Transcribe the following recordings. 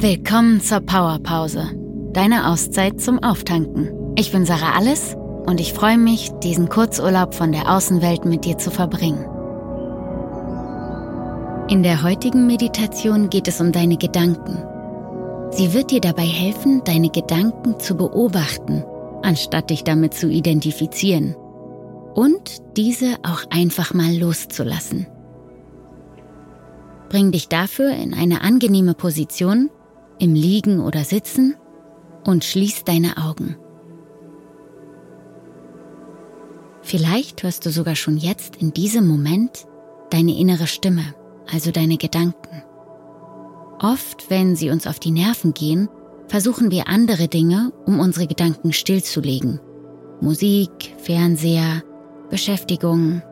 Willkommen zur Powerpause, deine Auszeit zum Auftanken. Ich bin Sarah Alles und ich freue mich, diesen Kurzurlaub von der Außenwelt mit dir zu verbringen. In der heutigen Meditation geht es um deine Gedanken. Sie wird dir dabei helfen, deine Gedanken zu beobachten, anstatt dich damit zu identifizieren. Und diese auch einfach mal loszulassen. Bring dich dafür in eine angenehme Position, im Liegen oder Sitzen und schließ deine Augen. Vielleicht hörst du sogar schon jetzt in diesem Moment deine innere Stimme, also deine Gedanken. Oft, wenn sie uns auf die Nerven gehen, versuchen wir andere Dinge, um unsere Gedanken stillzulegen. Musik, Fernseher, Beschäftigung.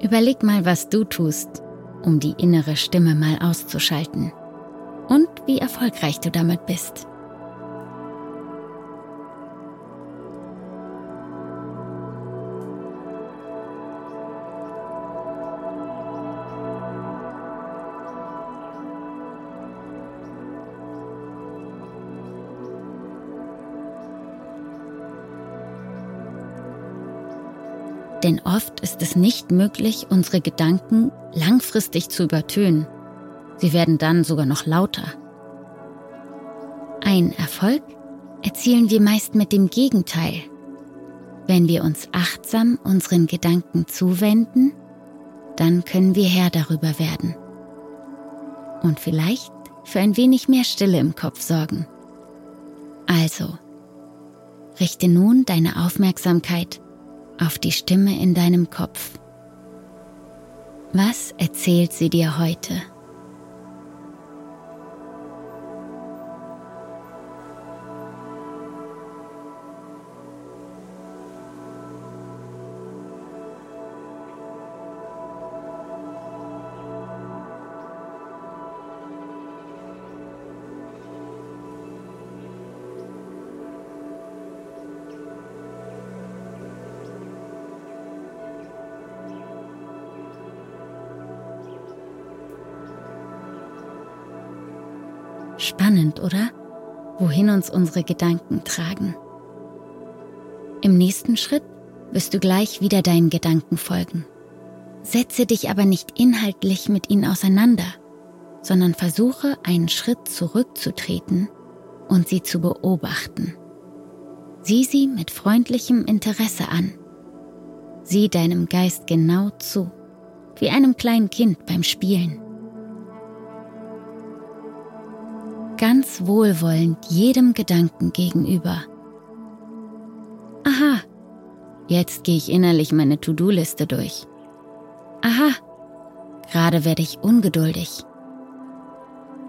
Überleg mal, was du tust, um die innere Stimme mal auszuschalten. Und wie erfolgreich du damit bist. Denn oft ist es nicht möglich, unsere Gedanken langfristig zu übertönen. Sie werden dann sogar noch lauter. Ein Erfolg erzielen wir meist mit dem Gegenteil. Wenn wir uns achtsam unseren Gedanken zuwenden, dann können wir Herr darüber werden. Und vielleicht für ein wenig mehr Stille im Kopf sorgen. Also, richte nun deine Aufmerksamkeit auf die Stimme in deinem Kopf. Was erzählt sie dir heute? Spannend, oder? Wohin uns unsere Gedanken tragen. Im nächsten Schritt wirst du gleich wieder deinen Gedanken folgen. Setze dich aber nicht inhaltlich mit ihnen auseinander, sondern versuche einen Schritt zurückzutreten und sie zu beobachten. Sieh sie mit freundlichem Interesse an. Sieh deinem Geist genau zu, wie einem kleinen Kind beim Spielen. Wohlwollend jedem Gedanken gegenüber. Aha, jetzt gehe ich innerlich meine To-Do-Liste durch. Aha, gerade werde ich ungeduldig.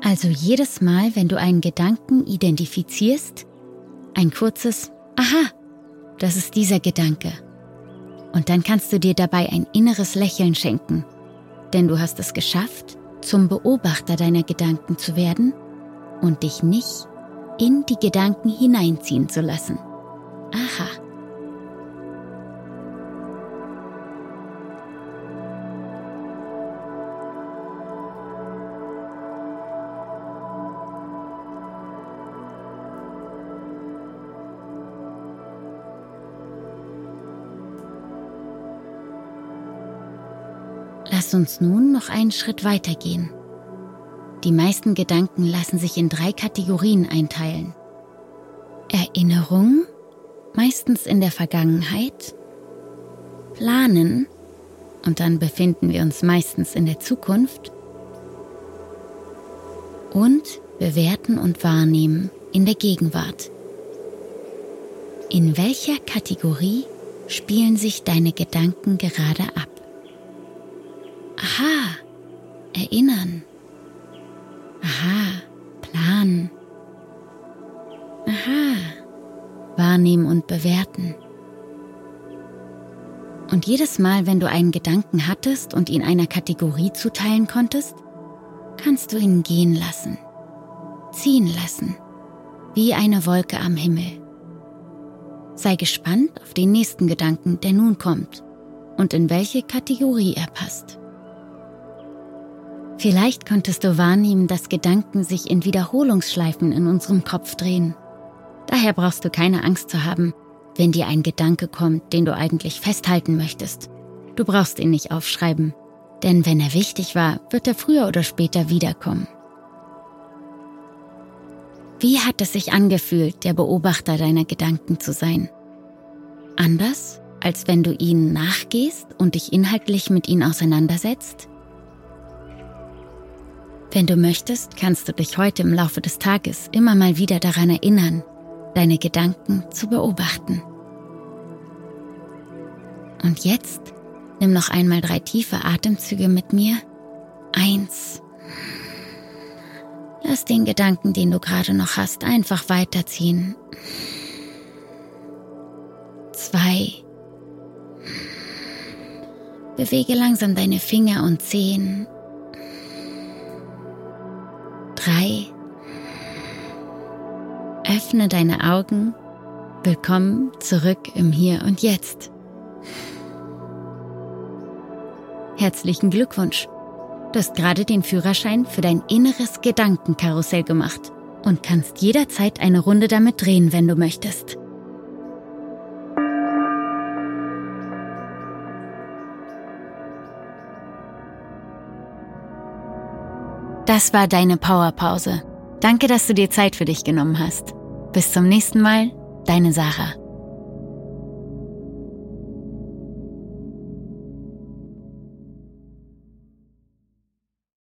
Also jedes Mal, wenn du einen Gedanken identifizierst, ein kurzes Aha, das ist dieser Gedanke. Und dann kannst du dir dabei ein inneres Lächeln schenken, denn du hast es geschafft, zum Beobachter deiner Gedanken zu werden und dich nicht in die Gedanken hineinziehen zu lassen. Aha. Lass uns nun noch einen Schritt weitergehen. Die meisten Gedanken lassen sich in drei Kategorien einteilen. Erinnerung, meistens in der Vergangenheit, Planen, und dann befinden wir uns meistens in der Zukunft, und Bewerten und Wahrnehmen in der Gegenwart. In welcher Kategorie spielen sich deine Gedanken gerade ab? Aha, erinnern. Aha, planen. Aha, wahrnehmen und bewerten. Und jedes Mal, wenn du einen Gedanken hattest und ihn einer Kategorie zuteilen konntest, kannst du ihn gehen lassen, ziehen lassen, wie eine Wolke am Himmel. Sei gespannt auf den nächsten Gedanken, der nun kommt und in welche Kategorie er passt. Vielleicht konntest du wahrnehmen, dass Gedanken sich in Wiederholungsschleifen in unserem Kopf drehen. Daher brauchst du keine Angst zu haben, wenn dir ein Gedanke kommt, den du eigentlich festhalten möchtest. Du brauchst ihn nicht aufschreiben, denn wenn er wichtig war, wird er früher oder später wiederkommen. Wie hat es sich angefühlt, der Beobachter deiner Gedanken zu sein? Anders, als wenn du ihnen nachgehst und dich inhaltlich mit ihnen auseinandersetzt? Wenn du möchtest, kannst du dich heute im Laufe des Tages immer mal wieder daran erinnern, deine Gedanken zu beobachten. Und jetzt nimm noch einmal drei tiefe Atemzüge mit mir. Eins. Lass den Gedanken, den du gerade noch hast, einfach weiterziehen. Zwei. Bewege langsam deine Finger und Zehen 3. Öffne deine Augen. Willkommen zurück im Hier und Jetzt. Herzlichen Glückwunsch. Du hast gerade den Führerschein für dein inneres Gedankenkarussell gemacht und kannst jederzeit eine Runde damit drehen, wenn du möchtest. Das war deine Powerpause. Danke, dass du dir Zeit für dich genommen hast. Bis zum nächsten Mal, deine Sarah.